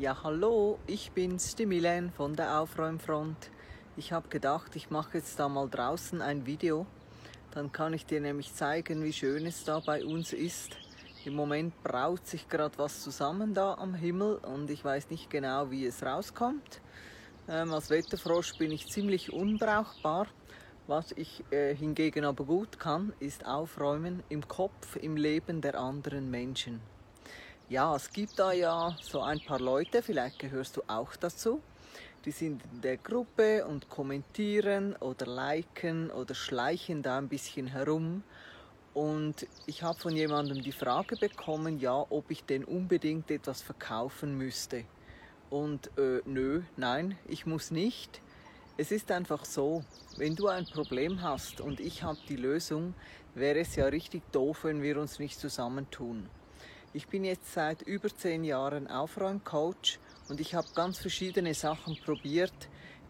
Ja, hallo, ich bin's, die Milen von der Aufräumfront. Ich habe gedacht, ich mache jetzt da mal draußen ein Video. Dann kann ich dir nämlich zeigen, wie schön es da bei uns ist. Im Moment braut sich gerade was zusammen da am Himmel und ich weiß nicht genau, wie es rauskommt. Ähm, als Wetterfrosch bin ich ziemlich unbrauchbar. Was ich äh, hingegen aber gut kann, ist aufräumen im Kopf, im Leben der anderen Menschen. Ja, es gibt da ja so ein paar Leute, vielleicht gehörst du auch dazu, die sind in der Gruppe und kommentieren oder liken oder schleichen da ein bisschen herum. Und ich habe von jemandem die Frage bekommen, ja, ob ich denn unbedingt etwas verkaufen müsste. Und äh, nö, nein, ich muss nicht. Es ist einfach so, wenn du ein Problem hast und ich habe die Lösung, wäre es ja richtig doof, wenn wir uns nicht zusammentun. Ich bin jetzt seit über zehn Jahren Aufräumcoach und ich habe ganz verschiedene Sachen probiert.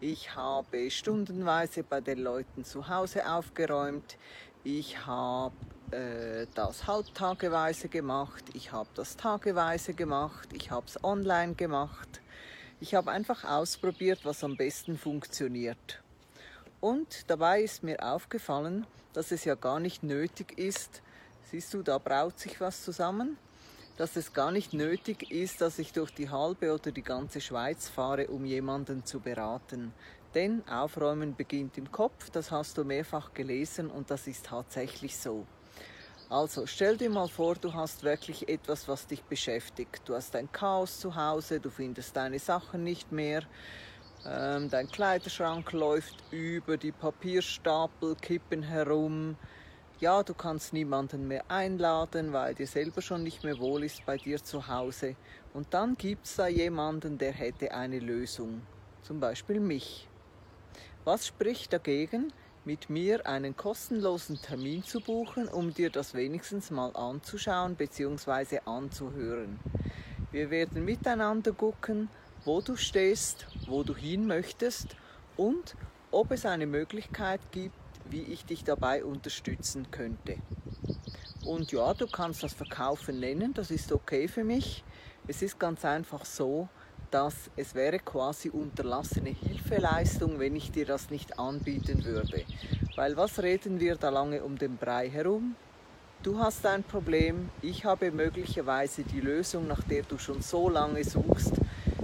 Ich habe stundenweise bei den Leuten zu Hause aufgeräumt. Ich habe äh, das halbtageweise gemacht. Ich habe das tageweise gemacht. Ich habe es online gemacht. Ich habe einfach ausprobiert, was am besten funktioniert. Und dabei ist mir aufgefallen, dass es ja gar nicht nötig ist. Siehst du, da braut sich was zusammen dass es gar nicht nötig ist, dass ich durch die halbe oder die ganze Schweiz fahre, um jemanden zu beraten. Denn Aufräumen beginnt im Kopf, das hast du mehrfach gelesen und das ist tatsächlich so. Also stell dir mal vor, du hast wirklich etwas, was dich beschäftigt. Du hast ein Chaos zu Hause, du findest deine Sachen nicht mehr, ähm, dein Kleiderschrank läuft über die Papierstapel, kippen herum, ja, du kannst niemanden mehr einladen, weil dir selber schon nicht mehr wohl ist bei dir zu Hause. Und dann gibt es da jemanden, der hätte eine Lösung. Zum Beispiel mich. Was spricht dagegen, mit mir einen kostenlosen Termin zu buchen, um dir das wenigstens mal anzuschauen bzw. anzuhören? Wir werden miteinander gucken, wo du stehst, wo du hin möchtest und ob es eine Möglichkeit gibt, wie ich dich dabei unterstützen könnte. Und ja, du kannst das Verkaufen nennen, das ist okay für mich. Es ist ganz einfach so, dass es wäre quasi unterlassene Hilfeleistung, wenn ich dir das nicht anbieten würde. Weil was reden wir da lange um den Brei herum? Du hast ein Problem, ich habe möglicherweise die Lösung, nach der du schon so lange suchst.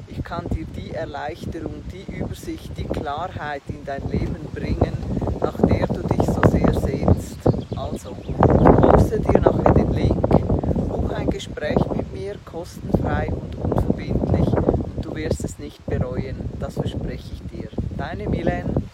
Ich kann dir die Erleichterung, die Übersicht, die Klarheit in dein Leben bringen, nach der du dich so sehr sehnst. Also, poste dir nachher den Link, buch ein Gespräch mit mir, kostenfrei und unverbindlich und du wirst es nicht bereuen, das verspreche ich dir. Deine Milen.